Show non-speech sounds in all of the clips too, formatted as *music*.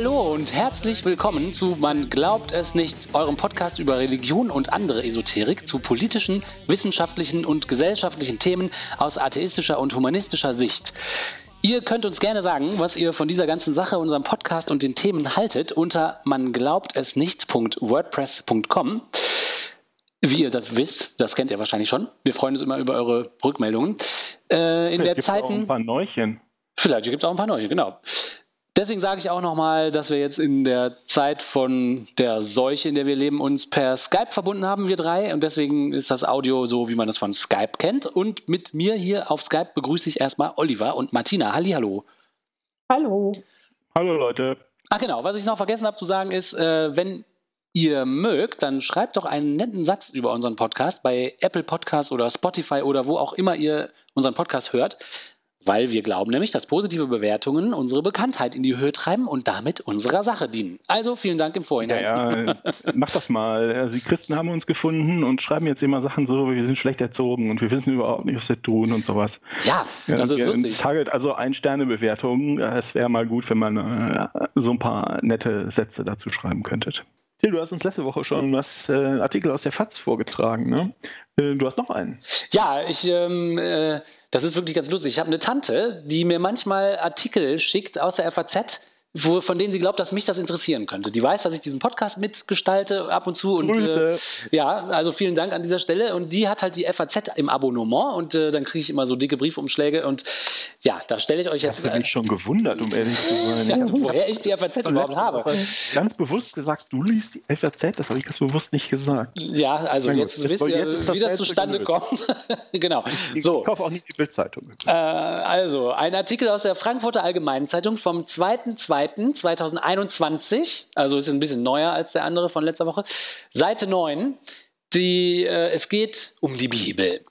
Hallo und herzlich willkommen zu Man glaubt es nicht, eurem Podcast über Religion und andere Esoterik zu politischen, wissenschaftlichen und gesellschaftlichen Themen aus atheistischer und humanistischer Sicht. Ihr könnt uns gerne sagen, was ihr von dieser ganzen Sache, unserem Podcast und den Themen haltet unter man glaubt es nicht.wordpress.com. Wie ihr das wisst, das kennt ihr wahrscheinlich schon. Wir freuen uns immer über eure Rückmeldungen. Äh, in der Zeiten. Auch ein paar Neuchen. Vielleicht gibt es auch ein paar Neuchen, genau. Deswegen sage ich auch nochmal, dass wir jetzt in der Zeit von der Seuche, in der wir leben, uns per Skype verbunden haben, wir drei. Und deswegen ist das Audio so, wie man es von Skype kennt. Und mit mir hier auf Skype begrüße ich erstmal Oliver und Martina. Hallihallo. Hallo. Hallo Leute. Ach genau, was ich noch vergessen habe zu sagen ist, äh, wenn ihr mögt, dann schreibt doch einen netten Satz über unseren Podcast bei Apple Podcasts oder Spotify oder wo auch immer ihr unseren Podcast hört. Weil wir glauben nämlich, dass positive Bewertungen unsere Bekanntheit in die Höhe treiben und damit unserer Sache dienen. Also vielen Dank im Vorhinein. Ja, ja *laughs* mach das mal. Also die Christen haben uns gefunden und schreiben jetzt immer Sachen so, wir sind schlecht erzogen und wir wissen überhaupt nicht, was wir tun und sowas. Ja, das ist lustig. Target, also Ein-Sterne-Bewertung. Es wäre mal gut, wenn man äh, so ein paar nette Sätze dazu schreiben könntet. Till, du hast uns letzte Woche schon was äh, Artikel aus der FAZ vorgetragen, ne? Äh, du hast noch einen. Ja, ich, ähm, äh, das ist wirklich ganz lustig. Ich habe eine Tante, die mir manchmal Artikel schickt aus der FAZ wo, von denen sie glaubt, dass mich das interessieren könnte. Die weiß, dass ich diesen Podcast mitgestalte ab und zu. Und, Grüße. Äh, ja, also vielen Dank an dieser Stelle. Und die hat halt die FAZ im Abonnement und äh, dann kriege ich immer so dicke Briefumschläge. Und ja, da stelle ich euch jetzt. Hast du mich schon gewundert, um ehrlich zu sein. *laughs* ja, woher ich die FAZ überhaupt habe. Ganz bewusst gesagt, du liest die FAZ, das habe ich ganz bewusst nicht gesagt. Ja, also jetzt, wisst ihr, jetzt wie das zustande kommt. *laughs* genau. Ich, so. ich kaufe auch nicht die Bildzeitung. Äh, also, ein Artikel aus der Frankfurter Allgemeinen Zeitung vom 2.2. 2021, also ist ein bisschen neuer als der andere von letzter Woche, Seite 9. Die, äh, es geht um die Bibel.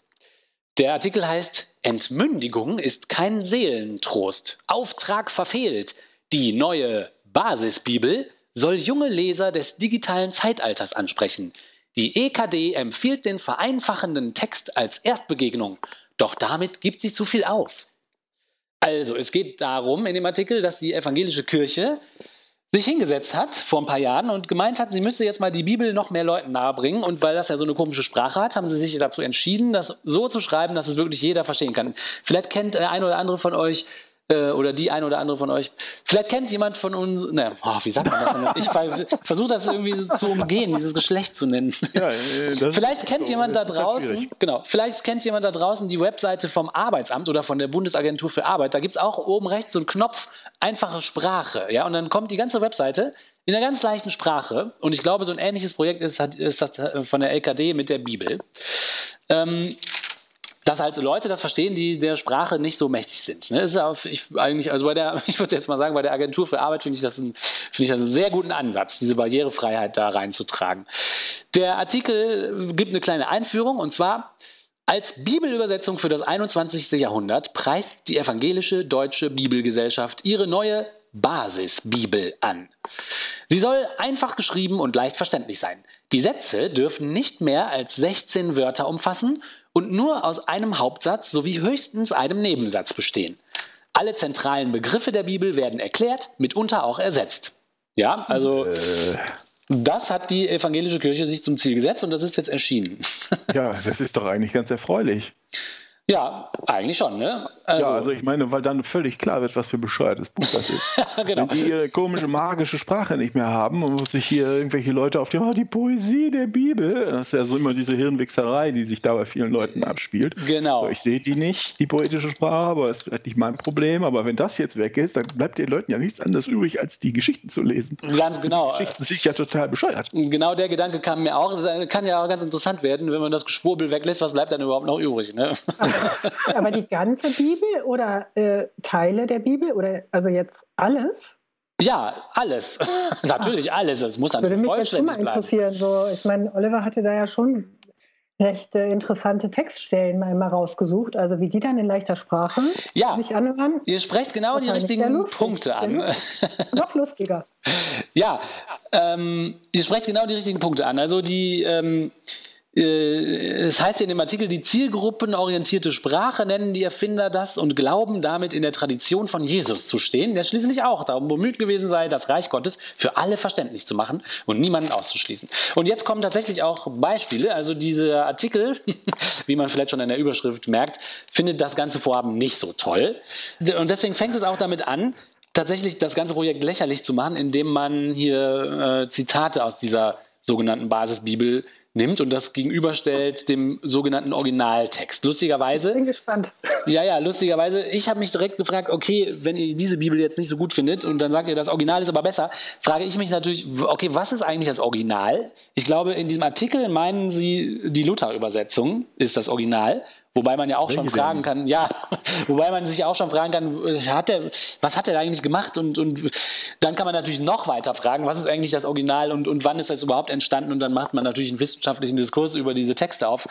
Der Artikel heißt Entmündigung ist kein Seelentrost. Auftrag verfehlt. Die neue Basisbibel soll junge Leser des digitalen Zeitalters ansprechen. Die EKD empfiehlt den vereinfachenden Text als Erstbegegnung, doch damit gibt sie zu viel auf. Also, es geht darum in dem Artikel, dass die evangelische Kirche sich hingesetzt hat vor ein paar Jahren und gemeint hat, sie müsste jetzt mal die Bibel noch mehr Leuten nahebringen. Und weil das ja so eine komische Sprache hat, haben sie sich dazu entschieden, das so zu schreiben, dass es wirklich jeder verstehen kann. Vielleicht kennt der eine oder andere von euch äh, oder die eine oder andere von euch. Vielleicht kennt jemand von uns, ne, oh, wie sagt man das denn? Ich versuche das irgendwie zu umgehen, dieses Geschlecht zu nennen. Ja, äh, vielleicht kennt so, jemand da halt draußen, genau, vielleicht kennt jemand da draußen die Webseite vom Arbeitsamt oder von der Bundesagentur für Arbeit. Da gibt es auch oben rechts so einen Knopf, einfache Sprache, ja, und dann kommt die ganze Webseite in einer ganz leichten Sprache. Und ich glaube, so ein ähnliches Projekt ist, ist das von der LKD mit der Bibel. Ähm, dass halt Leute das verstehen, die der Sprache nicht so mächtig sind. Ne? ist auch, ich eigentlich, also bei der, *laughs* ich würde jetzt mal sagen, bei der Agentur für Arbeit finde ich finde ich das einen sehr guten Ansatz, diese Barrierefreiheit da reinzutragen. Der Artikel gibt eine kleine Einführung und zwar als Bibelübersetzung für das 21. Jahrhundert preist die evangelische deutsche Bibelgesellschaft ihre neue Basisbibel an. Sie soll einfach geschrieben und leicht verständlich sein. Die Sätze dürfen nicht mehr als 16 Wörter umfassen und nur aus einem Hauptsatz sowie höchstens einem Nebensatz bestehen. Alle zentralen Begriffe der Bibel werden erklärt, mitunter auch ersetzt. Ja, also äh. das hat die evangelische Kirche sich zum Ziel gesetzt und das ist jetzt erschienen. ja, das ist doch eigentlich ganz erfreulich. Ja, eigentlich schon, ne? Also, ja, also ich meine, weil dann völlig klar wird, was für ein bescheuertes Buch das ist. *laughs* genau. Wenn die ihre komische magische Sprache nicht mehr haben und sich hier irgendwelche Leute auf die, oh, die Poesie der Bibel, das ist ja so immer diese Hirnwichserei, die sich da bei vielen Leuten abspielt. Genau. So, ich sehe die nicht, die poetische Sprache, aber das ist vielleicht nicht mein Problem. Aber wenn das jetzt weg ist, dann bleibt den Leuten ja nichts anderes übrig, als die Geschichten zu lesen. Ganz genau. Die Geschichten sind ja total bescheuert. Genau der Gedanke kam mir auch. Es kann ja auch ganz interessant werden, wenn man das Geschwurbel weglässt, was bleibt dann überhaupt noch übrig, ne? *laughs* Aber die ganze Bibel oder äh, Teile der Bibel oder also jetzt alles? Ja, alles. Natürlich alles. Es muss dann Würde mich jetzt schon mal interessieren. So, ich meine, Oliver hatte da ja schon recht äh, interessante Textstellen mal rausgesucht, also wie die dann in leichter Sprache ja, sich anhören. Ihr sprecht genau die richtigen Punkte an. Noch lustiger. *laughs* ja, ähm, ihr sprecht genau die richtigen Punkte an. Also die ähm, äh, es heißt in dem Artikel, die zielgruppenorientierte Sprache nennen die Erfinder das und glauben damit in der Tradition von Jesus zu stehen, der schließlich auch darum bemüht gewesen sei, das Reich Gottes für alle verständlich zu machen und niemanden auszuschließen. Und jetzt kommen tatsächlich auch Beispiele. Also dieser Artikel, *laughs* wie man vielleicht schon in der Überschrift merkt, findet das ganze Vorhaben nicht so toll. Und deswegen fängt es auch damit an, tatsächlich das ganze Projekt lächerlich zu machen, indem man hier äh, Zitate aus dieser sogenannten Basisbibel nimmt und das gegenüberstellt dem sogenannten Originaltext. Lustigerweise. Ich bin gespannt. Ja, ja, lustigerweise. Ich habe mich direkt gefragt, okay, wenn ihr diese Bibel jetzt nicht so gut findet und dann sagt ihr, das Original ist aber besser, frage ich mich natürlich, okay, was ist eigentlich das Original? Ich glaube, in diesem Artikel meinen sie, die Luther-Übersetzung ist das Original. Wobei man ja auch Welche schon fragen denn? kann, ja, *laughs* wobei man sich auch schon fragen kann, hat der, was hat er da eigentlich gemacht? Und, und dann kann man natürlich noch weiter fragen, was ist eigentlich das Original und, und wann ist das überhaupt entstanden? Und dann macht man natürlich einen wissenschaftlichen Diskurs über diese Texte auf.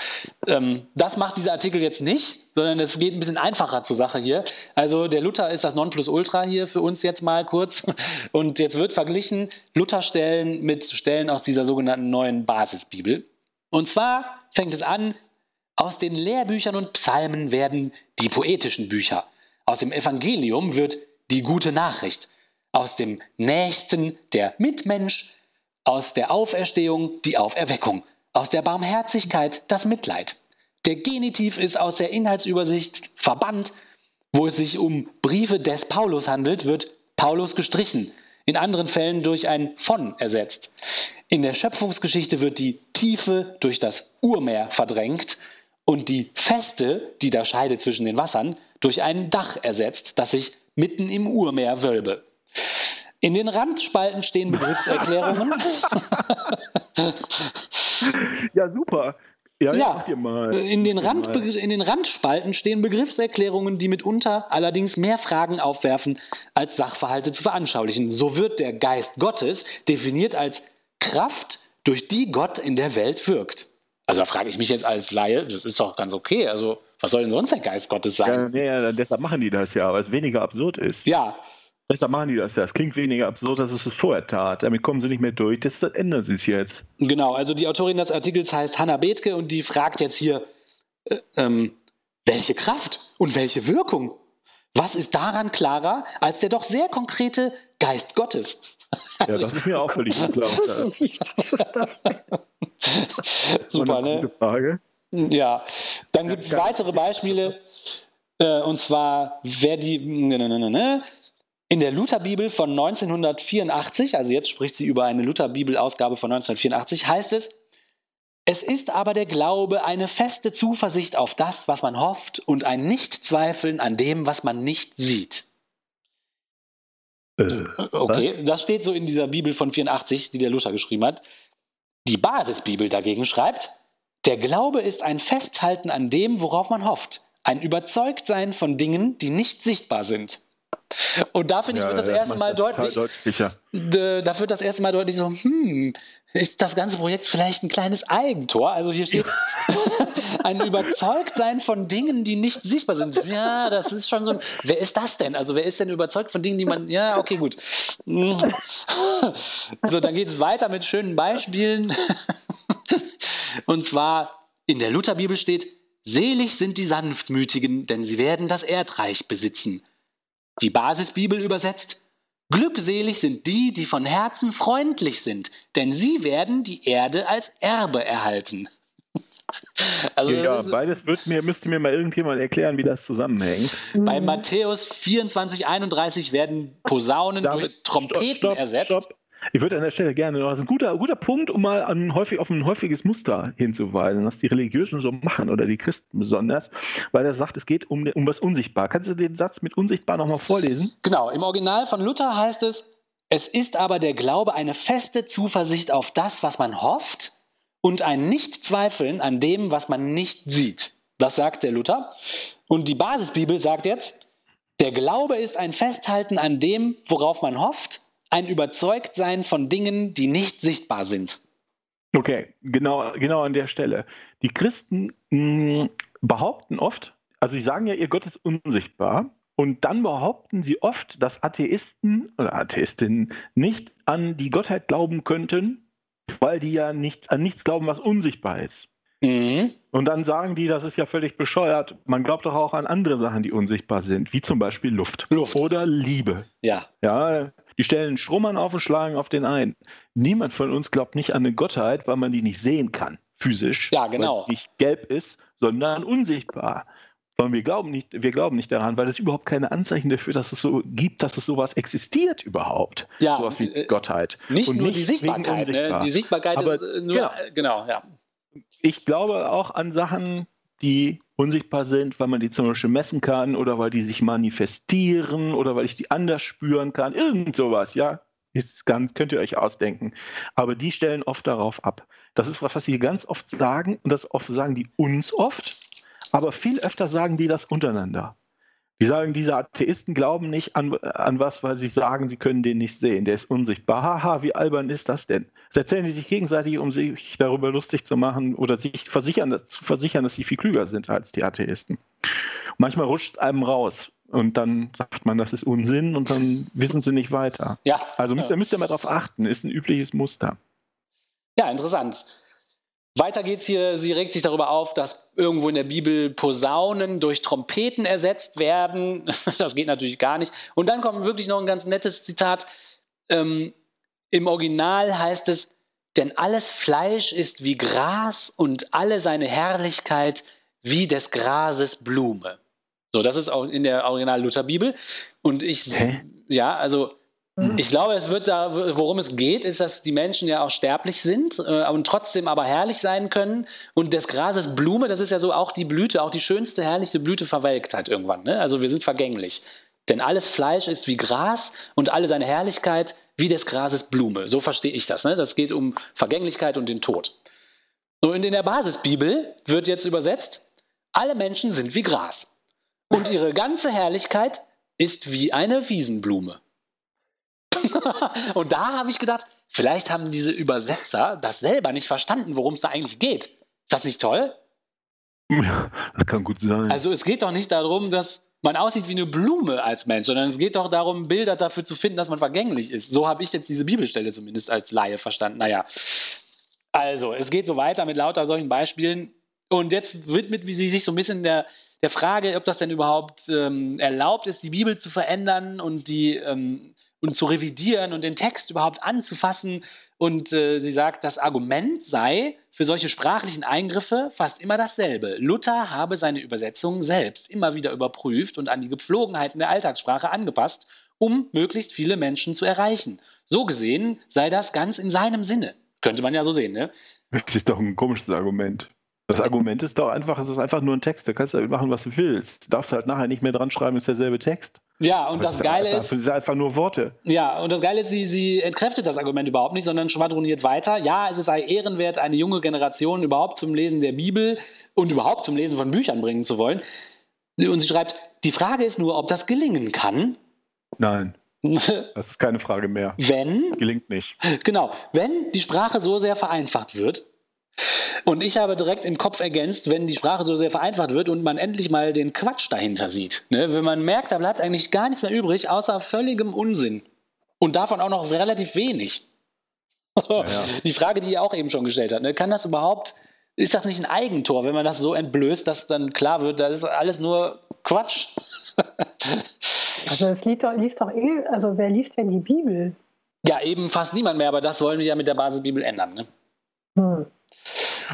Ähm, das macht dieser Artikel jetzt nicht, sondern es geht ein bisschen einfacher zur Sache hier. Also der Luther ist das Nonplusultra hier für uns jetzt mal kurz. *laughs* Und jetzt wird verglichen Lutherstellen mit Stellen aus dieser sogenannten neuen Basisbibel. Und zwar fängt es an aus den Lehrbüchern und Psalmen werden die poetischen Bücher. Aus dem Evangelium wird die gute Nachricht. Aus dem Nächsten der Mitmensch. Aus der Auferstehung die Auferweckung. Aus der Barmherzigkeit das Mitleid. Der Genitiv ist aus der Inhaltsübersicht verbannt. Wo es sich um Briefe des Paulus handelt, wird Paulus gestrichen, in anderen Fällen durch ein von ersetzt. In der Schöpfungsgeschichte wird die Tiefe durch das Urmeer verdrängt und die Feste, die da Scheide zwischen den Wassern, durch ein Dach ersetzt, das sich mitten im Urmeer wölbe. In den Randspalten stehen Begriffserklärungen. *laughs* ja, super. Ja, ja in, den Rand, in den Randspalten stehen Begriffserklärungen, die mitunter allerdings mehr Fragen aufwerfen, als Sachverhalte zu veranschaulichen. So wird der Geist Gottes definiert als Kraft, durch die Gott in der Welt wirkt. Also da frage ich mich jetzt als Laie, das ist doch ganz okay. Also was soll denn sonst der Geist Gottes sein? Ja, ja, deshalb machen die das ja, weil es weniger absurd ist. Ja. Deshalb machen die das ja. Es klingt weniger absurd, als es es vorher tat. Damit kommen sie nicht mehr durch. Das, das ändern sie es jetzt. Genau, also die Autorin des Artikels heißt Hanna Bethke und die fragt jetzt hier, äh, ähm, welche Kraft und welche Wirkung? Was ist daran klarer als der doch sehr konkrete Geist Gottes? *laughs* Ja, das ist mir auch völlig *laughs* klar. Super, ne? Gute Frage. Ja, dann gibt es weitere Beispiele. Äh, und zwar, wer die. Ne, ne, ne, in der Lutherbibel von 1984, also jetzt spricht sie über eine Lutherbibel-Ausgabe von 1984, heißt es, es ist aber der Glaube eine feste Zuversicht auf das, was man hofft und ein Nichtzweifeln an dem, was man nicht sieht. Äh, okay, was? das steht so in dieser Bibel von 84, die der Luther geschrieben hat. Die Basisbibel dagegen schreibt, der Glaube ist ein Festhalten an dem, worauf man hofft, ein Überzeugtsein von Dingen, die nicht sichtbar sind. Und da finde ich, ja, wird das, das erste Mal deutlich, da wird das erste Mal deutlich so, hm, ist das ganze Projekt vielleicht ein kleines Eigentor? Also hier steht *laughs* ein Überzeugtsein von Dingen, die nicht sichtbar sind. Ja, das ist schon so ein, wer ist das denn? Also wer ist denn überzeugt von Dingen, die man, ja, okay, gut. *laughs* So, dann geht es weiter mit schönen Beispielen. *laughs* Und zwar in der Lutherbibel steht, selig sind die Sanftmütigen, denn sie werden das Erdreich besitzen. Die Basisbibel übersetzt, Glückselig sind die, die von Herzen freundlich sind, denn sie werden die Erde als Erbe erhalten. *laughs* Also ja, beides wird mir, müsste mir mal irgendjemand erklären, wie das zusammenhängt. Bei Matthäus 24, 31 werden Posaunen David, durch Trompeten stopp, stopp, ersetzt. Stopp. Ich würde an der Stelle gerne noch, das ist ein guter, guter Punkt, um mal an häufig, auf ein häufiges Muster hinzuweisen, was die Religiösen so machen oder die Christen besonders, weil er sagt, es geht um, um was unsichtbar. Kannst du den Satz mit unsichtbar nochmal vorlesen? Genau, im Original von Luther heißt es, es ist aber der Glaube eine feste Zuversicht auf das, was man hofft und ein Nichtzweifeln an dem, was man nicht sieht. Das sagt der Luther. Und die Basisbibel sagt jetzt, der Glaube ist ein Festhalten an dem, worauf man hofft ein Überzeugtsein von Dingen, die nicht sichtbar sind. Okay, genau, genau an der Stelle. Die Christen mh, hm, behaupten oft, also sie sagen ja, ihr Gott ist unsichtbar. Und dann behaupten sie oft, dass Atheisten oder Atheistinnen nicht an die Gottheit glauben könnten, weil die ja nicht, an nichts glauben, was unsichtbar ist. Mhm. Und dann sagen die, das ist ja völlig bescheuert. Man glaubt doch auch an andere Sachen, die unsichtbar sind, wie zum Beispiel Luft, Luft. oder Liebe. Ja. Ja, die stellen Strohmann auf und schlagen auf den ein. Niemand von uns glaubt nicht an eine Gottheit, weil man die nicht sehen kann, physisch. Ja, genau. Weil sie nicht gelb ist, sondern unsichtbar. Sondern wir glauben nicht, wir glauben nicht daran, weil es überhaupt keine Anzeichen dafür, dass es so gibt, dass es sowas existiert überhaupt. Ja, sowas wie äh, Gottheit. Nicht Und nur die Sichtbarkeit. Ne? Die Sichtbarkeit Aber ist äh, nur, genau. äh, genau, ja. Ich glaube auch an Sachen, die unsichtbar sind, weil man die zum Beispiel messen kann oder weil die sich manifestieren oder weil ich die anders spüren kann. Irgend sowas, ja. Ist ganz, könnt ihr euch ausdenken. Aber die stellen oft darauf ab. Das ist was, was sie ganz oft sagen und das oft sagen die uns oft, aber viel öfter sagen die das untereinander. Die sagen, diese Atheisten glauben nicht an, an was, weil sie sagen, sie können den nicht sehen. Der ist unsichtbar. Haha, wie albern ist das denn? Das erzählen die sich gegenseitig, um sich darüber lustig zu machen oder sich versichern, zu versichern, dass sie viel klüger sind als die Atheisten. Manchmal rutscht es einem raus und dann sagt man, das ist Unsinn und dann wissen sie nicht weiter. Ja. Also müsst ihr, müsst ihr mal darauf achten, ist ein übliches Muster. Ja, interessant. Weiter geht's hier, sie regt sich darüber auf, dass irgendwo in der Bibel Posaunen durch Trompeten ersetzt werden. *laughs* Das geht natürlich gar nicht. Und dann kommt wirklich noch ein ganz nettes Zitat. Ähm, Im Original heißt es, denn alles Fleisch ist wie Gras und alle seine Herrlichkeit wie des Grases Blume. So, das ist auch in der Original Luther Bibel. Und ich, Hä? ja, also ich glaube, es wird da, worum es geht, ist, dass die Menschen ja auch sterblich sind äh, und trotzdem aber herrlich sein können. Und des Grases Blume, das ist ja so auch die Blüte, auch die schönste, herrlichste Blüte verwelkt halt irgendwann. Ne? Also wir sind vergänglich. Denn alles Fleisch ist wie Gras und alle seine Herrlichkeit wie des Grases Blume. So verstehe ich das. Ne? Das geht um Vergänglichkeit und den Tod. Und in der Basisbibel wird jetzt übersetzt, alle Menschen sind wie Gras. Und ihre ganze Herrlichkeit ist wie eine Wiesenblume. *laughs* und da habe ich gedacht, vielleicht haben diese Übersetzer das selber nicht verstanden, worum es da eigentlich geht. Ist das nicht toll? Das kann gut sein. Also es geht doch nicht darum, dass man aussieht wie eine Blume als Mensch, sondern es geht doch darum, Bilder dafür zu finden, dass man vergänglich ist. So habe ich jetzt diese Bibelstelle zumindest als Laie verstanden. Naja, also es geht so weiter mit lauter solchen Beispielen. Und jetzt widmet sie sich so ein bisschen der, der Frage, ob das denn überhaupt ähm, erlaubt ist, die Bibel zu verändern und die ähm, und zu revidieren und den Text überhaupt anzufassen. Und äh, sie sagt, das Argument sei für solche sprachlichen Eingriffe fast immer dasselbe. Luther habe seine Übersetzungen selbst immer wieder überprüft und an die Gepflogenheiten der Alltagssprache angepasst, um möglichst viele Menschen zu erreichen. So gesehen sei das ganz in seinem Sinne. Könnte man ja so sehen, ne? Das ist doch ein komisches Argument. Das Argument ist doch einfach, es ist einfach nur ein Text. Da kannst du machen, was du willst. Du darfst halt nachher nicht mehr dran schreiben, ist derselbe Text. Ja, und das, ist Geile ist, Das sind einfach nur Worte. Ja, und das Geile ist, sie, sie entkräftet das Argument überhaupt nicht, sondern schwadroniert weiter. Ja, es sei ehrenwert, eine junge Generation überhaupt zum Lesen der Bibel und überhaupt zum Lesen von Büchern bringen zu wollen. Und sie schreibt, die Frage ist nur, ob das gelingen kann. Nein, *laughs* das ist keine Frage mehr. Wenn, Gelingt nicht. genau, wenn die Sprache so sehr vereinfacht wird. Und ich habe direkt im Kopf ergänzt, wenn die Sprache so sehr vereinfacht wird und man endlich mal den Quatsch dahinter sieht. Ne? Wenn man merkt, da bleibt eigentlich gar nichts mehr übrig, außer völligem Unsinn. Und davon auch noch relativ wenig. *laughs* ja. Die Frage, die ihr auch eben schon gestellt habt, ne? kann das überhaupt, ist das nicht ein Eigentor, wenn man das so entblößt, dass dann klar wird, das ist alles nur Quatsch? *laughs* Also es liest doch, liest doch eh, also wer liest denn die Bibel? ja, eben fast niemand mehr, aber das wollen wir ja mit der Basisbibel ändern. Ne? Hm.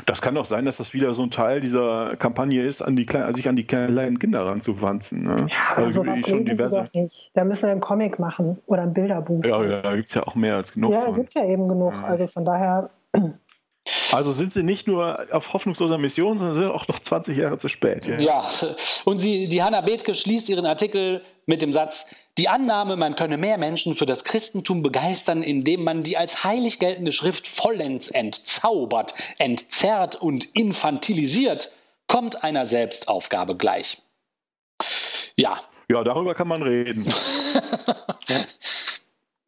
Das kann doch sein, dass das wieder so ein Teil dieser Kampagne ist, an die Kleinen, sich an die kleinen Kinder ranzuwanzen. Ne? Ja, aber sowas schon diverse. doch nicht. Da müssen wir einen Comic machen oder ein Bilderbuch. Ja, ja, da gibt es ja auch mehr als genug Ja, von. gibt ja eben genug. Ja. Also von daher, Also sind sie nicht nur auf hoffnungsloser Mission, sondern sind auch noch 20 Jahre zu spät. Ja. Ja, und sie, die Hanna Bethke schließt ihren Artikel mit dem Satz, die Annahme, man könne mehr Menschen für das Christentum begeistern, indem man die als heilig geltende Schrift vollends entzaubert, entzerrt und infantilisiert, kommt einer Selbstaufgabe gleich. Ja, ja, darüber kann man reden. *laughs*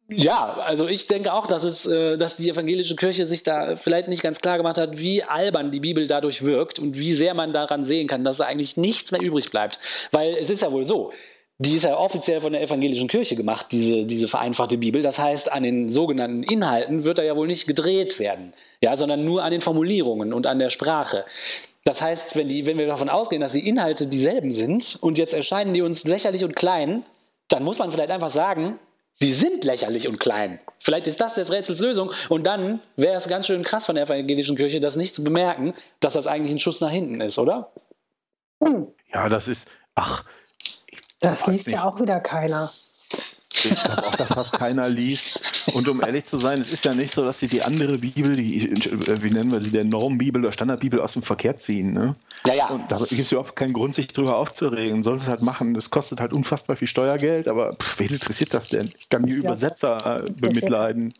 Ja, also ich denke auch, dass, es, äh, dass die evangelische Kirche sich da vielleicht nicht ganz klar gemacht hat, wie albern die Bibel dadurch wirkt und wie sehr man daran sehen kann, dass da eigentlich nichts mehr übrig bleibt. Weil es ist ja wohl so, die ist ja offiziell von der evangelischen Kirche gemacht, diese, diese vereinfachte Bibel. Das heißt, an den sogenannten Inhalten wird da ja wohl nicht gedreht werden, ja, sondern nur an den Formulierungen und an der Sprache. Das heißt, wenn, die, wenn wir davon ausgehen, dass die Inhalte dieselben sind und jetzt erscheinen die uns lächerlich und klein, dann muss man vielleicht einfach sagen, sie sind lächerlich und klein. Vielleicht ist das des Rätsels Lösung und dann wäre es ganz schön krass von der evangelischen Kirche, das nicht zu bemerken, dass das eigentlich ein Schuss nach hinten ist, oder? Ja, das ist, ach, das liest ja auch wieder keiner. Ich glaube auch, dass das keiner liest. Und um ehrlich zu sein, es ist ja nicht so, dass sie die andere Bibel, die, wie nennen wir sie, der Normbibel oder Standardbibel aus dem Verkehr ziehen. Ne? Ja, ja. Und da gibt es überhaupt keinen Grund, sich drüber aufzuregen. Soll es halt machen. Das kostet halt unfassbar viel Steuergeld, aber pff, wen interessiert das denn? Ich kann die ja, Übersetzer äh, bemitleiden.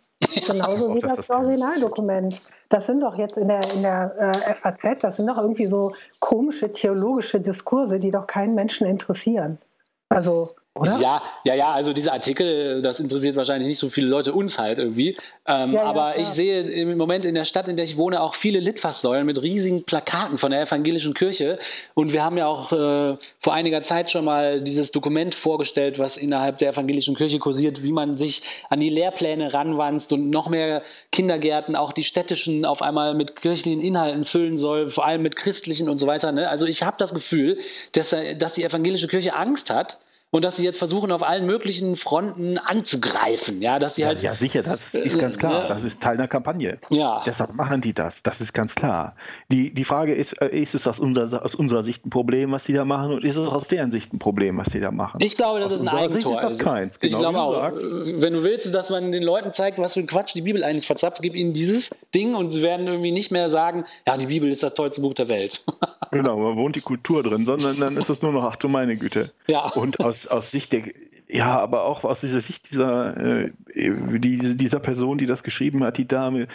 Genauso wie das, das Originaldokument. Das sind doch jetzt in der, in der äh, FAZ, das sind doch irgendwie so komische theologische Diskurse, die doch keinen Menschen interessieren. Also oder? Ja, ja, ja, also diese Artikel, das interessiert wahrscheinlich nicht so viele Leute, uns halt irgendwie. Ähm, ja, ja, aber klar. ich sehe im Moment in der Stadt, in der ich wohne, auch viele Litfaßsäulen mit riesigen Plakaten von der evangelischen Kirche. Und wir haben ja auch äh, vor einiger Zeit schon mal dieses Dokument vorgestellt, was innerhalb der evangelischen Kirche kursiert, wie man sich an die Lehrpläne ranwanzt und noch mehr Kindergärten, auch die städtischen, auf einmal mit kirchlichen Inhalten füllen soll, vor allem mit christlichen und so weiter. Ne? Also ich habe das Gefühl, dass, dass die evangelische Kirche Angst hat, und dass sie jetzt versuchen, auf allen möglichen Fronten anzugreifen. Ja, dass sie ja, halt. Ja, sicher, das ist ganz klar. Ja. Das ist Teil der Kampagne. Ja. Deshalb machen die das. Das ist ganz klar. Die, die Frage ist, äh, ist es aus unserer, aus unserer Sicht ein Problem, was die da machen, und ist es aus deren Sicht ein Problem, was die da machen? Ich glaube, das aus ist ein Eigentor. Sicht ist das also, keins. Genau ich glaube auch. Sagst. Wenn du willst, dass man den Leuten zeigt, was für ein Quatsch die Bibel eigentlich verzapft, gib ihnen dieses Ding und sie werden irgendwie nicht mehr sagen, ja, die Bibel ist das tollste Buch der Welt. *laughs* genau, man wohnt die Kultur drin, sondern dann ist es nur noch, ach du meine Güte. Ja. Und aus, aus Sicht der ja, aber auch aus dieser Sicht dieser, äh, die, dieser Person, die das geschrieben hat, die Dame,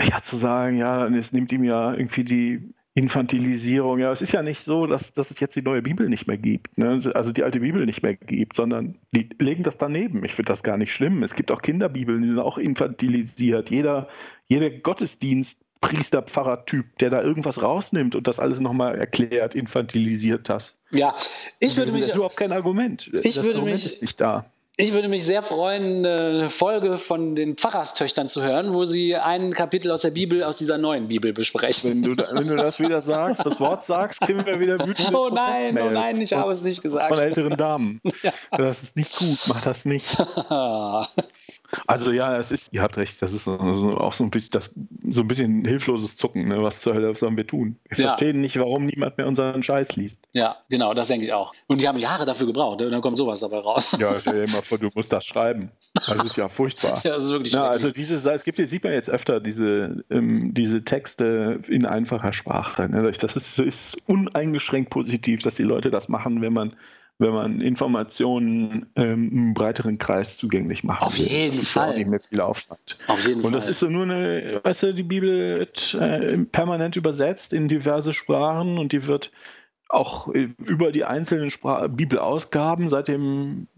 ja, zu sagen, ja, es nimmt ihm ja irgendwie die Infantilisierung. Ja, es ist ja nicht so, dass, dass es jetzt die neue Bibel nicht mehr gibt, ne? also die alte Bibel nicht mehr gibt, sondern die legen das daneben. Ich finde das gar nicht schlimm. Es gibt auch Kinderbibeln, die sind auch infantilisiert. Jeder, jeder Gottesdienst Priester, Pfarrer-Typ, der da irgendwas rausnimmt und das alles nochmal erklärt, infantilisiert das. Ja, ich würde mich. Das ist überhaupt kein Argument. Ich das würde Argument mich, ist nicht da. Ich würde mich sehr freuen, eine Folge von den Pfarrerstöchtern zu hören, wo sie ein Kapitel aus der Bibel, aus dieser neuen Bibel besprechen. Wenn du, wenn du das wieder sagst, das Wort sagst, kriegen wir wieder wütende Oh nein, oh nein, ich habe es nicht gesagt. Von älteren Damen. *laughs* Ja. Das ist nicht gut, mach das nicht. *laughs* Also ja, es ist, ihr habt recht, das ist auch so ein bisschen, das, so ein bisschen hilfloses Zucken, ne? was zur Hölle sollen wir tun? Wir ja. verstehen nicht, warum niemand mehr unseren Scheiß liest. Ja, genau, das denke ich auch. Und die haben Jahre dafür gebraucht, ne? und dann kommt sowas dabei raus. Ja, stell dir mal vor, du musst das schreiben. Das ist ja furchtbar. *laughs* ja, das ist wirklich ja, Also dieses, es gibt, sieht man jetzt öfter diese, ähm, diese Texte in einfacher Sprache. Ne? Das ist, ist uneingeschränkt positiv, dass die Leute das machen, wenn man wenn man Informationen ähm, im breiteren Kreis zugänglich machen Auf will. jeden das Fall. Auch nicht mehr viel Aufwand. Auf jeden Und das ist so nur eine, weißt du, die Bibel wird äh, permanent übersetzt in diverse Sprachen und die wird auch äh, über die einzelnen Spra Bibelausgaben seit dem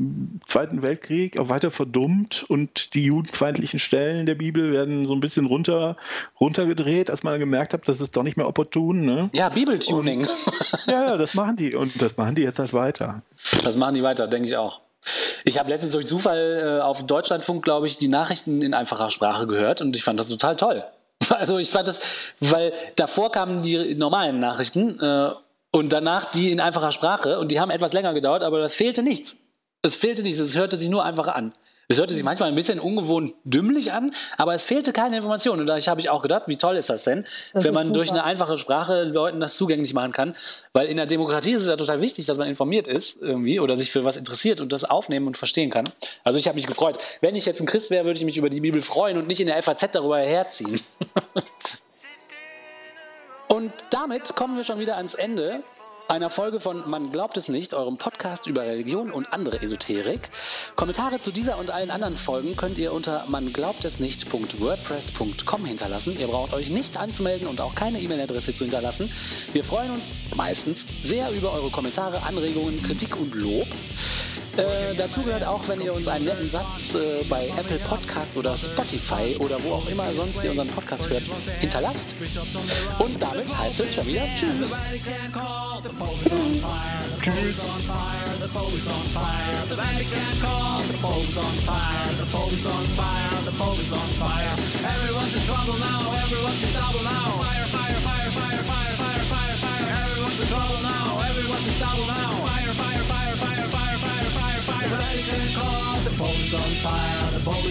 Zweiten Weltkrieg auch weiter verdummt und die judenfeindlichen Stellen der Bibel werden so ein bisschen runter, runtergedreht, als man gemerkt hat, das ist doch nicht mehr opportun. Ne? Ja, Bibeltuning. *laughs* Ja, das machen die und das machen die jetzt halt weiter. Das machen die weiter, denke ich auch. Ich habe letztens durch Zufall äh, auf Deutschlandfunk, glaube ich, die Nachrichten in einfacher Sprache gehört und ich fand das total toll. *laughs* Also ich fand das, weil davor kamen die normalen Nachrichten äh, und danach die in einfacher Sprache und die haben etwas länger gedauert, aber das fehlte nichts. Es fehlte nichts, es hörte sich nur einfach an. Es hörte sich manchmal ein bisschen ungewohnt dümmlich an, aber es fehlte keine Information. Und da habe ich auch gedacht, wie toll ist das denn, das wenn man durch eine einfache Sprache Leuten das zugänglich machen kann. Weil in der Demokratie ist es ja total wichtig, dass man informiert ist irgendwie oder sich für was interessiert und das aufnehmen und verstehen kann. Also ich habe mich gefreut. Wenn ich jetzt ein Christ wäre, würde ich mich über die Bibel freuen und nicht in der FAZ darüber herziehen. *laughs* Und damit kommen wir schon wieder ans Ende einer Folge von Man glaubt es nicht, eurem Podcast über Religion und andere Esoterik. Kommentare zu dieser und allen anderen Folgen könnt ihr unter manglaubtesnicht.wordpress.com hinterlassen. Ihr braucht euch nicht anzumelden und auch keine E-Mail-Adresse zu hinterlassen. Wir freuen uns meistens sehr über eure Kommentare, Anregungen, Kritik und Lob. Äh, dazu gehört auch, wenn ihr uns einen netten Satz äh, bei Apple Podcasts oder Spotify oder wo auch immer sonst ihr unseren Podcast hört, hinterlasst. Und damit heißt es schon wieder Tschüss. Tschüss.